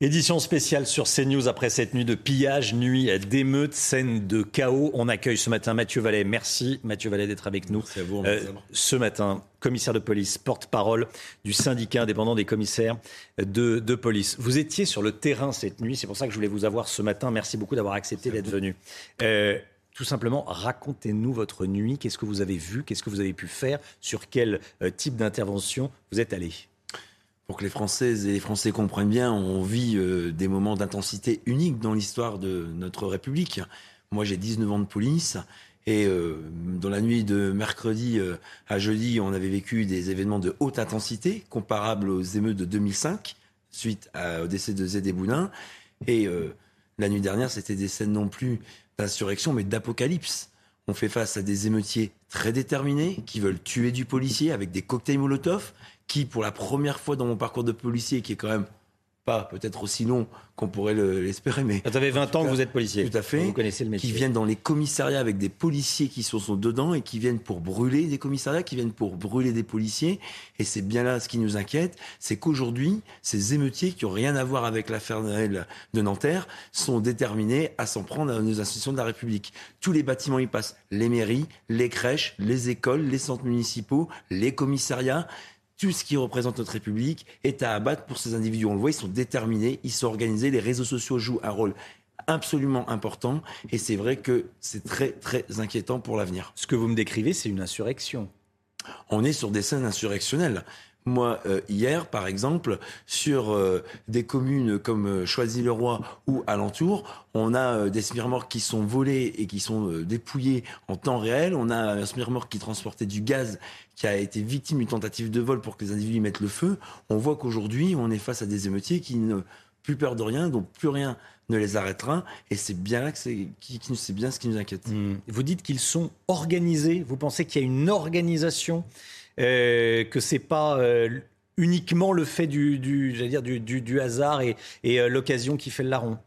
Édition spéciale sur CNews après cette nuit de pillage, nuit d'émeute, scène de chaos. On accueille ce matin Mathieu Vallet. Merci Mathieu Vallet d'être avec nous. À vous, euh, ce matin, commissaire de police, porte-parole du syndicat indépendant des commissaires de, police. Vous étiez sur le terrain cette nuit, c'est pour ça que je voulais vous avoir ce matin. Merci beaucoup d'avoir accepté d'être venu. Euh, tout simplement, racontez-nous votre nuit. Qu'est-ce que vous avez vu? Qu'est-ce que vous avez pu faire? Sur quel euh, type d'intervention vous êtes allé? Pour que les Françaises et les Français comprennent bien, on vit euh, des moments d'intensité uniques dans l'histoire de notre République. Moi, j'ai 19 ans de police. Et euh, dans la nuit de mercredi euh, à jeudi, on avait vécu des événements de haute intensité, comparables aux émeutes de 2005, suite au décès de Zédé Boudin. Et la nuit dernière, c'était des scènes non plus d'insurrection, mais d'apocalypse. On fait face à des émeutiers très déterminés qui veulent tuer du policier avec des cocktails Molotov, qui, pour la première fois dans mon parcours de policier, qui est quand même pas peut-être aussi long qu'on pourrait l'espérer, mais... Vous avez 20 ans que vous êtes policier. Tout à fait. Vous connaissez le métier. Qui viennent dans les commissariats avec des policiers qui sont, dedans et qui viennent pour brûler des commissariats, qui viennent pour brûler des policiers. Et c'est bien là ce qui nous inquiète, c'est qu'aujourd'hui, ces émeutiers qui ont rien à voir avec l'affaire de Nanterre sont déterminés à s'en prendre à nos institutions de la République. Tous les bâtiments y passent. Les mairies, les crèches, les écoles, les centres municipaux, les commissariats tout ce qui représente notre République est à abattre pour ces individus. On le voit, ils sont déterminés, ils sont organisés, les réseaux sociaux jouent un rôle absolument important et c'est vrai que c'est très très inquiétant pour l'avenir. Ce que vous me décrivez, c'est une insurrection. On est sur des scènes insurrectionnelles. Moi, euh, hier, par exemple, sur euh, des communes comme euh, Choisy-le-Roi ou alentour, on a des smirmores qui sont volés et qui sont dépouillés en temps réel. On a un smirmore qui transportait du gaz qui a été victime d'une tentative de vol pour que les individus mettent le feu. On voit qu'aujourd'hui, on est face à des émeutiers qui n'ont plus peur de rien, donc plus rien ne les arrêtera. Et c'est bien là que c'est, bien ce qui nous inquiète. Mmh. Vous dites qu'ils sont organisés. Vous pensez qu'il y a une organisation euh, que c'est pas euh, uniquement le fait du, du, dire, du, du, hasard et, et euh, l'occasion qui fait le larron.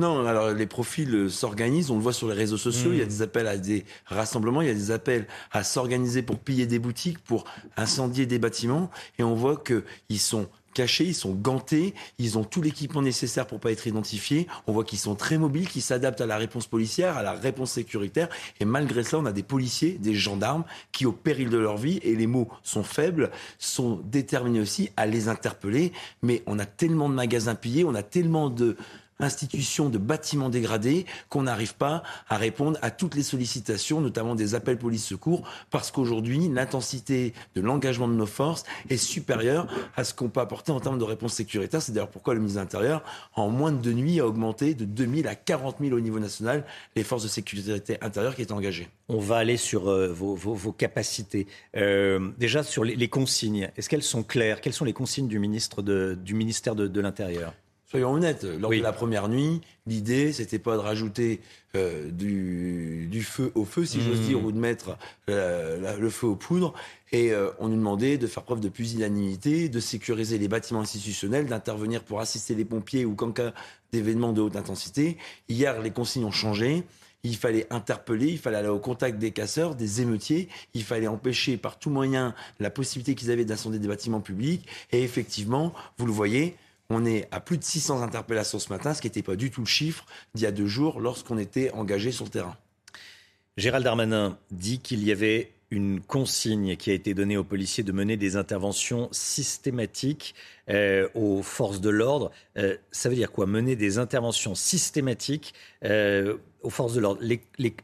Non, alors les profils s'organisent, on le voit sur les réseaux sociaux, il y a hmm. des appels à des rassemblements, il y a des appels à s'organiser pour piller des boutiques, pour incendier des bâtiments, et on voit qu'ils sont cachés, ils sont gantés, ils ont tout l'équipement nécessaire pour pas être identifiés. On voit qu'ils sont très mobiles, qu'ils s'adaptent à la réponse policière, à la réponse sécuritaire. Et malgré cela, on a des policiers, des gendarmes qui, au péril de leur vie, et les mots sont faibles, sont déterminés aussi à les interpeller. Mais on a tellement de magasins pillés, on a tellement de institution de bâtiments dégradés qu'on n'arrive pas à répondre à toutes les sollicitations, notamment des appels police-secours, parce qu'aujourd'hui, l'intensité de l'engagement de nos forces est supérieure à ce qu'on peut apporter en termes de réponse sécuritaire. C'est d'ailleurs pourquoi le ministre de l'Intérieur, en moins de deux nuits, a augmenté de 2000 à 40 000 au niveau national les forces de sécurité intérieure qui étaient engagées. On va aller sur euh, vos, capacités. Euh, déjà, sur les, consignes, est-ce qu'elles sont claires? Quelles sont les consignes du, ministre du ministère de l'Intérieur? Soyons honnêtes, lors de la première nuit, l'idée, c'était pas de rajouter euh, du, feu au feu, si j'ose mmh. dire, ou de mettre euh, le feu aux poudres. Et euh, on nous demandait de faire preuve de pusillanimité, de sécuriser les bâtiments institutionnels, d'intervenir pour assister les pompiers ou qu'en cas d'événements de haute intensité. Hier, les consignes ont changé. Il fallait interpeller, il fallait aller au contact des casseurs, des émeutiers, il fallait empêcher par tout moyen la possibilité qu'ils avaient d'incender des bâtiments publics. Et effectivement, vous le voyez, on est à plus de 600 interpellations ce matin, ce qui n'était pas du tout le chiffre d'il y a deux jours lorsqu'on était engagé sur le terrain. Gérald Darmanin dit qu'il y avait une consigne qui a été donnée aux policiers de mener des interventions systématiques euh, aux forces de l'ordre. Euh, ça veut dire quoi? Mener des interventions systématiques euh, aux forces de l'ordre.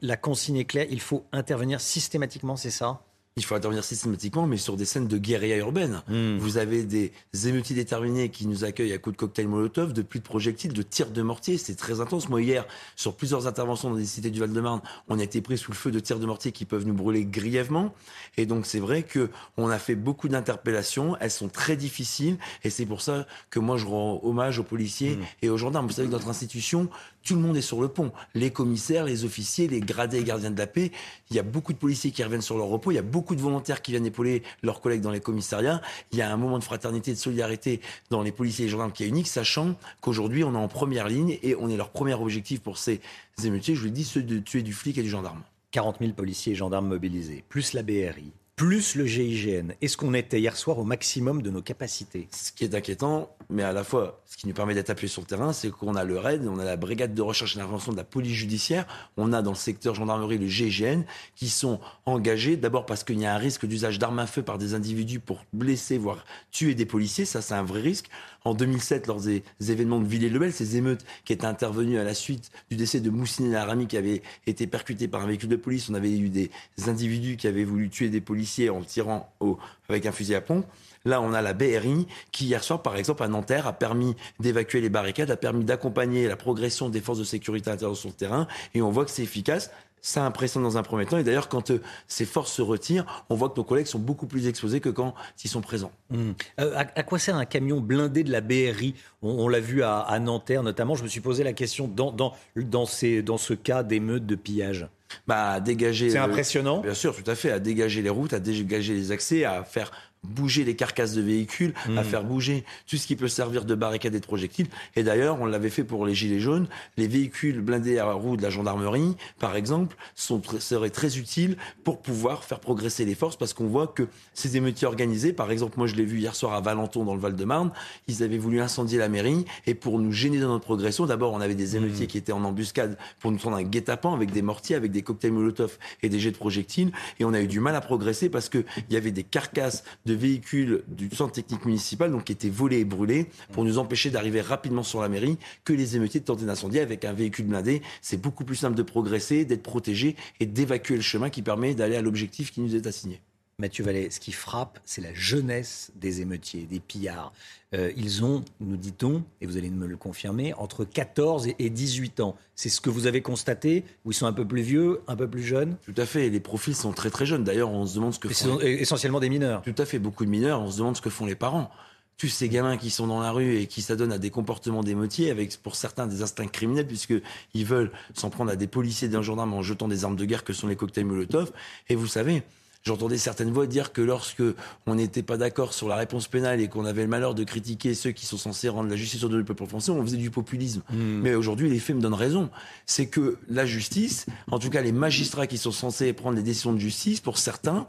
la consigne est claire, il faut intervenir systématiquement, c'est ça? Il faut intervenir systématiquement, mais sur des scènes de guérilla urbaine. Hmm. Vous avez des émeutiers déterminés qui nous accueillent à coups de cocktail Molotov, de pluies de projectiles, de tirs de mortier. C'est très intense. Moi, hier, sur plusieurs interventions dans des cités du Val-de-Marne, on a été pris sous le feu de tirs de mortier qui peuvent nous brûler grièvement. Et donc, c'est vrai que on a fait beaucoup d'interpellations. Elles sont très difficiles. Et c'est pour ça que moi, je rends hommage aux policiers hmm. et aux gendarmes. Vous savez que notre institution, tout le monde est sur le pont. Les commissaires, les officiers, les gradés et gardiens de la paix. Il y a beaucoup de policiers qui reviennent sur leur repos. Il y a beaucoup de volontaires qui viennent épauler leurs collègues dans les commissariats. Il y a un moment de fraternité, de solidarité dans les policiers et les gendarmes qui est unique, sachant qu'aujourd'hui, on est en première ligne et on est leur premier objectif pour ces émeutiers, je vous le dis, ceux de tuer du flic et du gendarme. 40 000 policiers et gendarmes mobilisés, plus la BRI, plus le GIGN. Est-ce qu'on était hier soir au maximum de nos capacités? Ce qui est inquiétant, mais à la fois, ce qui nous permet d'être appuyés sur le terrain, c'est qu'on a le RAID, on a la brigade de recherche et d'intervention de la police judiciaire, on a dans le secteur gendarmerie le GIGN, qui sont engagés, d'abord parce qu'il y a un risque d'usage d'armes à feu par des individus pour blesser, voire tuer des policiers, ça c'est un vrai risque. En 2007, lors des événements de Villers-le-Bel, ces émeutes qui étaient intervenues à la suite du décès de Moussine Larami qui avait été percuté par un véhicule de police, on avait eu des individus qui avaient voulu tuer des policiers en tirant au, avec un fusil à pompe. Là, on a la BRI qui, hier soir, par exemple, à Nanterre, a permis d'évacuer les barricades, a permis d'accompagner la progression des forces de sécurité intérieure sur le terrain. Et on voit que c'est efficace. Ça impressionne dans un premier temps. Et d'ailleurs, quand euh, ces forces se retirent, on voit que nos collègues sont beaucoup plus exposés que quand ils sont présents. Mmh. Euh, à, quoi sert un camion blindé de la BRI On, l'a vu à, Nanterre notamment. Je me suis posé la question dans, dans, dans, ces, dans ce cas d'émeutes de pillage. Bah, dégager. C'est impressionnant. Bien sûr, tout à fait. À dégager les routes, à dégager les accès, à faire bouger les carcasses de véhicules, à hmm. faire bouger tout ce qui peut servir de barricade et de projectiles. Et d'ailleurs, on l'avait fait pour les gilets jaunes. Les véhicules blindés à roues de la gendarmerie, par exemple, sont, seraient très utiles pour pouvoir faire progresser les forces parce qu'on voit que ces émeutiers organisés, par exemple, moi je l'ai vu hier soir à Valenton dans le Val-de-Marne, ils avaient voulu incendier la mairie et pour nous gêner dans notre progression, d'abord on avait des hmm. émeutiers qui étaient en embuscade pour nous prendre un guet-apens avec des mortiers, avec des cocktails Molotov et des jets de projectiles et on a eu du mal à progresser parce qu'il y avait des carcasses de véhicules du centre technique municipal donc qui étaient volés et brûlés pour nous empêcher d'arriver rapidement sur la mairie que les émeutiers de tenter d'incendier avec un véhicule blindé. C'est beaucoup plus simple de progresser, d'être protégé et d'évacuer le chemin qui permet d'aller à l'objectif qui nous est assigné. Mathieu Vallet, ce qui frappe, c'est la jeunesse des émeutiers, des pillards. Euh, ils ont, nous dit-on, et vous allez me le confirmer, entre 14 et 18 ans. C'est ce que vous avez constaté Ou ils sont un peu plus vieux, un peu plus jeunes? Tout à fait. Les profils sont très très jeunes. D'ailleurs, on se demande ce que font. Essentiellement des mineurs. Tout à fait. Beaucoup de mineurs. On se demande ce que font les parents tous ces gamins qui sont dans la rue et qui s'adonnent à des comportements d'émeutiers, avec pour certains des instincts criminels, puisqu'ils veulent s'en prendre à des policiers et des gendarmes en jetant des armes de guerre que sont les cocktails Molotov. Et vous savez, J'entendais certaines voix dire que lorsque on n'était pas d'accord sur la réponse pénale et qu'on avait le malheur de critiquer ceux qui sont censés rendre la justice au du peuple français, on faisait du populisme. Hmm. Mais aujourd'hui, les faits me donnent raison. C'est que la justice, en tout cas les magistrats qui sont censés prendre les décisions de justice, pour certains,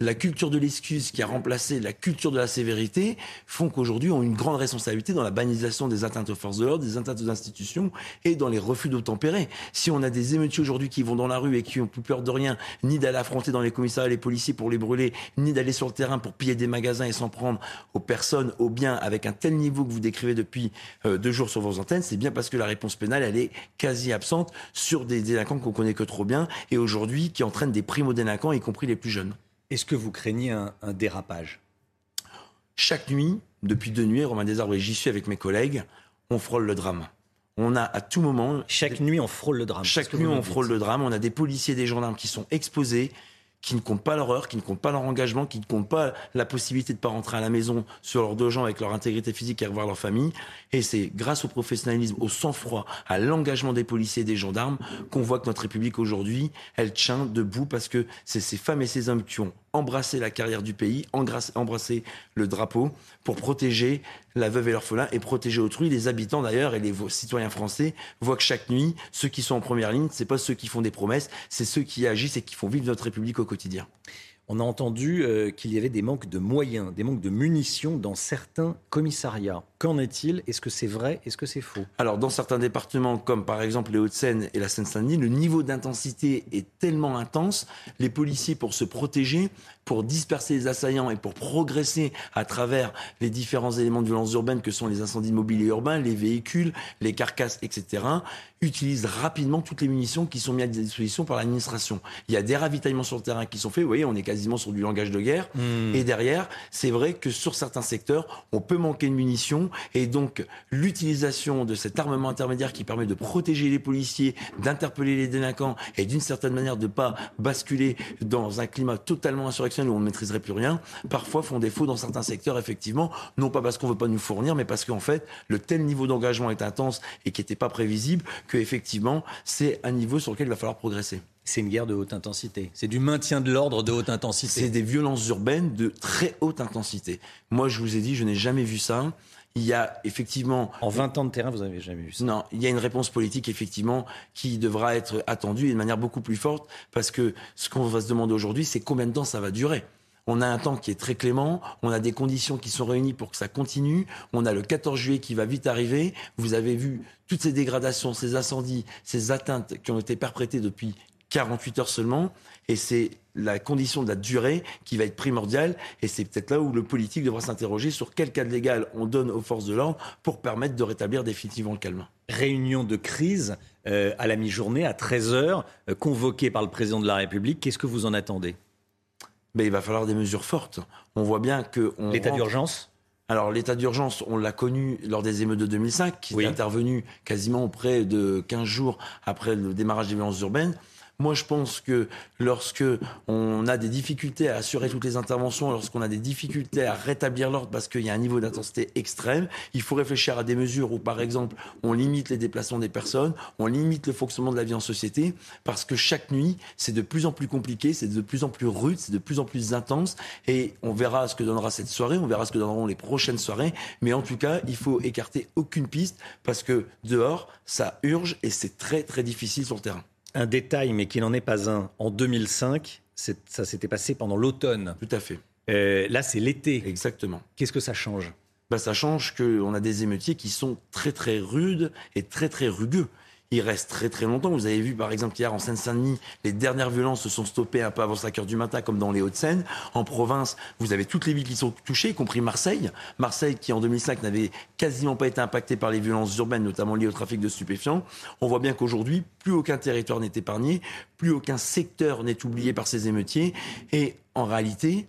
la culture de l'excuse qui a remplacé la culture de la sévérité font qu'aujourd'hui on a une grande responsabilité dans la banalisation des atteintes aux forces de l'ordre, des atteintes aux institutions et dans les refus d'obtempérer. Si on a des émeutiers aujourd'hui qui vont dans la rue et qui ont plus peur de rien, ni d'aller affronter dans les commissariats les policiers pour les brûler, ni d'aller sur le terrain pour piller des magasins et s'en prendre aux personnes, aux biens, avec un tel niveau que vous décrivez depuis euh, deux jours sur vos antennes, c'est bien parce que la réponse pénale, elle est quasi absente sur des délinquants qu'on connaît que trop bien et aujourd'hui qui entraînent des primo-délinquants, y compris les plus jeunes. Est-ce que vous craignez un, dérapage? Chaque nuit, depuis deux nuits, Romain Desarbres et j'y suis avec mes collègues, on frôle le drame. On a à tout moment. Chaque nuit, on frôle le drame. Chaque nuit, on frôle le drame. On a des policiers, des gendarmes qui sont exposés, qui ne comptent pas leur heure, qui ne comptent pas leur engagement, qui ne comptent pas la possibilité de ne pas rentrer à la maison sur leurs deux jambes avec leur intégrité physique et revoir leur famille. Et c'est grâce au professionnalisme, au sang-froid, à l'engagement des policiers et des gendarmes qu'on voit que notre République aujourd'hui, elle tient debout parce que c'est ces femmes et ces hommes qui ont embrasser la carrière du pays, embrasser le drapeau pour protéger la veuve et l'orphelin et protéger autrui. Les habitants d'ailleurs et les citoyens français voient que chaque nuit, ceux qui sont en première ligne, c'est pas ceux qui font des promesses, c'est ceux qui agissent et qui font vivre notre République au quotidien. On a entendu euh, qu'il y avait des manques de moyens, des manques de munitions dans certains commissariats. Qu'en est-il? Est-ce que c'est vrai? Est-ce que c'est faux? Alors, dans certains départements, comme par exemple les Hauts-de-Seine et la Seine-Saint-Denis, le niveau d'intensité est tellement intense, les policiers, pour se protéger, pour disperser les assaillants et pour progresser à travers les différents éléments de violence urbaine que sont les incendies immobiliers urbains, les véhicules, les carcasses, etc., utilisent rapidement toutes les munitions qui sont mises à disposition par l'administration. Il y a des ravitaillements sur le terrain qui sont faits. Vous voyez, on est quasiment sur du langage de guerre. Hmm. Et derrière, c'est vrai que sur certains secteurs, on peut manquer de munitions. Et donc, l'utilisation de cet armement intermédiaire qui permet de protéger les policiers, d'interpeller les délinquants et d'une certaine manière de ne pas basculer dans un climat totalement insurrectionnel où on ne maîtriserait plus rien, parfois font défaut dans certains secteurs, effectivement, non pas parce qu'on ne veut pas nous fournir, mais parce qu'en fait, le tel niveau d'engagement est intense et qui n'était pas prévisible, que effectivement, c'est un niveau sur lequel il va falloir progresser. C'est une guerre de haute intensité. C'est du maintien de l'ordre de haute intensité. C'est des violences urbaines de très haute intensité. Moi, je vous ai dit, je n'ai jamais vu ça. Il y a effectivement. En 20 ans de terrain, vous n'avez jamais vu ça Non, il y a une réponse politique, effectivement, qui devra être attendue et de manière beaucoup plus forte, parce que ce qu'on va se demander aujourd'hui, c'est combien de temps ça va durer. On a un temps qui est très clément, on a des conditions qui sont réunies pour que ça continue, on a le 14 juillet qui va vite arriver, vous avez vu toutes ces dégradations, ces incendies, ces atteintes qui ont été perprétées depuis 48 heures seulement, et c'est la condition de la durée qui va être primordiale, et c'est peut-être là où le politique devra s'interroger sur quel cadre légal on donne aux forces de l'ordre pour permettre de rétablir définitivement le calme. Réunion de crise euh, à la mi-journée, à 13h, euh, convoquée par le président de la République. Qu'est-ce que vous en attendez? Ben, Il va falloir des mesures fortes. On voit bien que... L'état d'urgence? Alors l'état d'urgence, on l'a connu lors des émeutes de 2005, qui est intervenu quasiment près de 15 jours après le démarrage des violences urbaines. Moi, je pense que lorsque on a des difficultés à assurer toutes les interventions, lorsqu'on a des difficultés à rétablir l'ordre parce qu'il y a un niveau d'intensité extrême, il faut réfléchir à des mesures où, par exemple, on limite les déplacements des personnes, on limite le fonctionnement de la vie en société, parce que chaque nuit, c'est de plus en plus compliqué, c'est de plus en plus rude, c'est de plus en plus intense, et on verra ce que donnera cette soirée, on verra ce que donneront les prochaines soirées, mais en tout cas, il faut écarter aucune piste, parce que dehors, ça urge et c'est très très difficile sur le terrain un détail, mais qui n'en est pas un. En 2005, ça s'était passé pendant l'automne. Tout à fait. Euh, là, c'est l'été. Exactement. Qu'est-ce que ça change? Bah, Ça change qu'on a des émeutiers qui sont très très rudes et très très rugueux il reste très très longtemps. Vous avez vu par exemple hier en Seine-Saint-Denis, les dernières violences se sont stoppées un peu avant 5 heures du matin comme dans les Hauts-de-Seine. En province, vous avez toutes les villes qui sont touchées, y compris Marseille. Marseille qui en 2005 n'avait quasiment pas été impacté par les violences urbaines, notamment liées au trafic de stupéfiants. On voit bien qu'aujourd'hui, plus aucun territoire n'est épargné, plus aucun secteur n'est oublié par ces émeutiers. Et en réalité,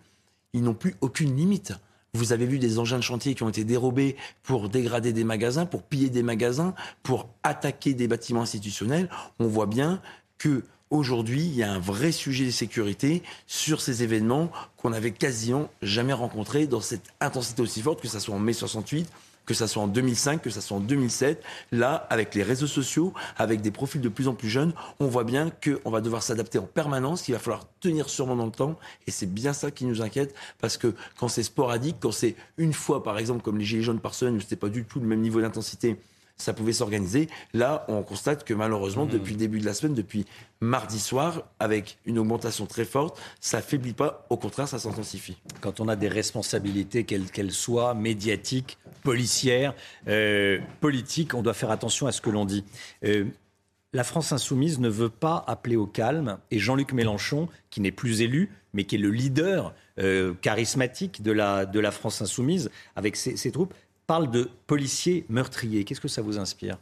ils n'ont plus aucune limite. Vous avez vu des engins de chantier qui ont été dérobés pour dégrader des magasins, pour piller des magasins, pour attaquer des bâtiments institutionnels. On voit bien que aujourd'hui, il y a un vrai sujet de sécurité sur ces événements qu'on n'avait quasiment jamais rencontrés dans cette intensité aussi forte, que ce soit en mai 68 que ça soit en 2005, que ça soit en 2007. Là, avec les réseaux sociaux, avec des profils de plus en plus jeunes, on voit bien qu'on va devoir s'adapter en permanence, qu'il va falloir tenir sûrement dans le temps. Et c'est bien ça qui nous inquiète, parce que quand c'est sporadique, quand c'est une fois, par exemple, comme les Gilets jaunes par semaine, où c'était pas du tout le même niveau d'intensité, ça pouvait s'organiser. Là, on constate que malheureusement, mmh. depuis le début de la semaine, depuis mardi soir, avec une augmentation très forte, ça faiblit pas, au contraire, ça s'intensifie. Quand on a des responsabilités, quelles qu'elles soient, médiatiques, policières, euh, politiques, on doit faire attention à ce que l'on dit. Euh, la France insoumise ne veut pas appeler au calme et Jean-Luc Mélenchon, qui n'est plus élu, mais qui est le leader euh, charismatique de la, de la France insoumise avec ses troupes, parle de policiers meurtriers. Qu'est-ce que ça vous inspire?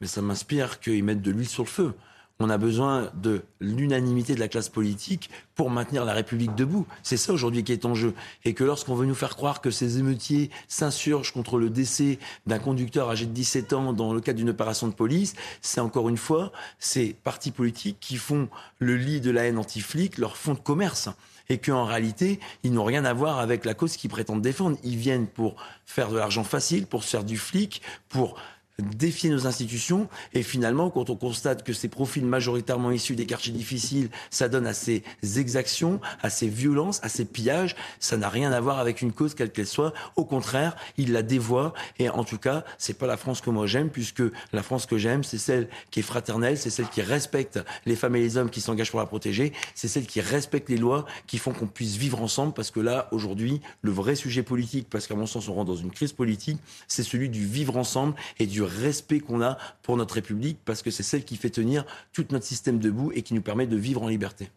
Mais ça m'inspire qu'ils mettent de l'huile sur le feu. On a besoin de l'unanimité de la classe politique pour maintenir la République debout. C'est ça aujourd'hui qui est en jeu. Et que lorsqu'on veut nous faire croire que ces émeutiers s'insurgent contre le décès d'un conducteur âgé de 17 ans dans le cadre d'une opération de police, c'est encore une fois ces partis politiques qui font le lit de la haine anti-flic, leur fonds de commerce et qu'en réalité, ils n'ont rien à voir avec la cause qu'ils prétendent défendre. Ils viennent pour faire de l'argent facile, pour se faire du flic, pour défier nos institutions. Et finalement, quand on constate que ces profils majoritairement issus des quartiers difficiles, ça donne à ces exactions, à ces violences, à ces pillages, ça n'a rien à voir avec une cause quelle qu'elle soit. Au contraire, ils la dévoient. Et en tout cas, c'est pas la France que moi j'aime, puisque la France que j'aime, c'est celle qui est fraternelle, c'est celle qui respecte les femmes et les hommes qui s'engagent pour la protéger, c'est celle qui respecte les lois, qui font qu'on puisse vivre ensemble. Parce que là, aujourd'hui, le vrai sujet politique, parce qu'à mon sens, on rentre dans une crise politique, c'est celui du vivre ensemble et du respect qu'on a pour notre République, parce que c'est celle qui fait tenir tout notre système debout et qui nous permet de vivre en liberté.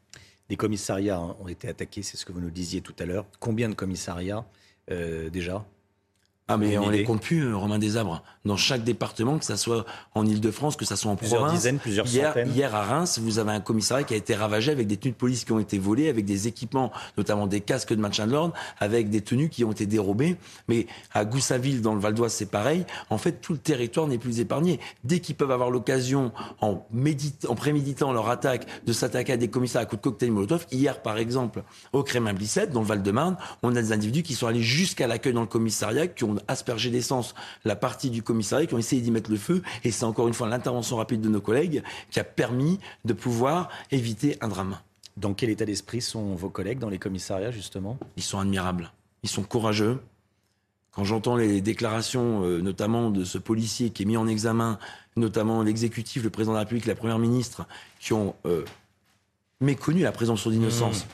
Des commissariats ont été attaqués, c'est ce que vous nous disiez tout à l'heure. Combien de commissariats euh, déjà? Ah mais on les compte plus, euh, Romain Desabres. Dans chaque département, que ce soit en Ile-de-France, que ce soit en plusieurs province. Dizaines, plusieurs hier, centaines. Hier à Reims, vous avez un commissariat qui a été ravagé avec des tenues de police qui ont été volées, avec des équipements, notamment des casques de maintien de l'ordre, avec des tenues qui ont été dérobées. Mais à Goussaville, dans le Val d'Oise, c'est pareil. En fait, tout le territoire n'est plus épargné. Dès qu'ils peuvent avoir l'occasion, en, en préméditant leur attaque, de s'attaquer à des commissariats à coups de cocktail Molotov. Hier, par exemple, au Crémin-Blissette, dans le Val-de-Marne, on a des individus qui sont allés jusqu'à l'accueil dans le commissariat, qui ont aspergé d'essence la partie du commissariat, qui ont essayé d'y mettre le feu. Et c'est encore une fois l'intervention rapide de nos collègues qui a permis de pouvoir éviter un drame. Dans quel état d'esprit sont vos collègues dans les commissariats, justement? Ils sont admirables. Ils sont courageux. Quand j'entends les déclarations, euh, notamment de ce policier qui est mis en examen, notamment l'exécutif, le président de la République, la première ministre, qui ont euh, méconnu la présomption d'innocence. Mmh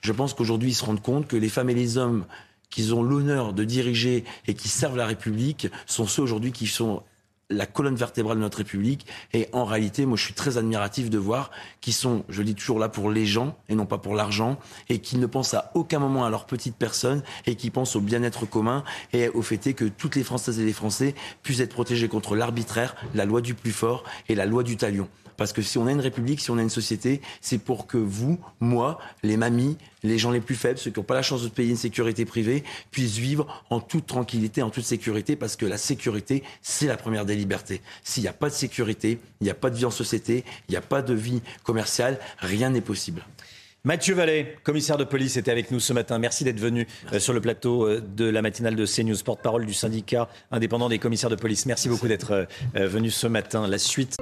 Je pense qu'aujourd'hui, ils se rendent compte que les femmes et les hommes qui ont l'honneur de diriger et qui servent la République sont ceux aujourd'hui qui sont la colonne vertébrale de notre République. Et en réalité, moi, je suis très admiratif de voir qu'ils sont, je le dis toujours là, pour les gens et non pas pour l'argent, et qu'ils ne pensent à aucun moment à leur petite personne et qui pensent au bien-être commun et au fait que toutes les Françaises et les Français puissent être protégés contre l'arbitraire, la loi du plus fort et la loi du talion. Parce que si on a une république, si on a une société, c'est pour que vous, moi, les mamies, les gens les plus faibles, ceux qui n'ont pas la chance de payer une sécurité privée, puissent vivre en toute tranquillité, en toute sécurité, parce que la sécurité, c'est la première des libertés. S'il n'y a pas de sécurité, il n'y a pas de vie en société, il n'y a pas de vie commerciale, rien n'est possible. Mathieu Vallet, commissaire de police, était avec nous ce matin. Merci d'être venu euh, sur le plateau euh, de la matinale de CNews, porte-parole du syndicat indépendant des commissaires de police. Merci beaucoup d'être euh, venu ce matin. La suite.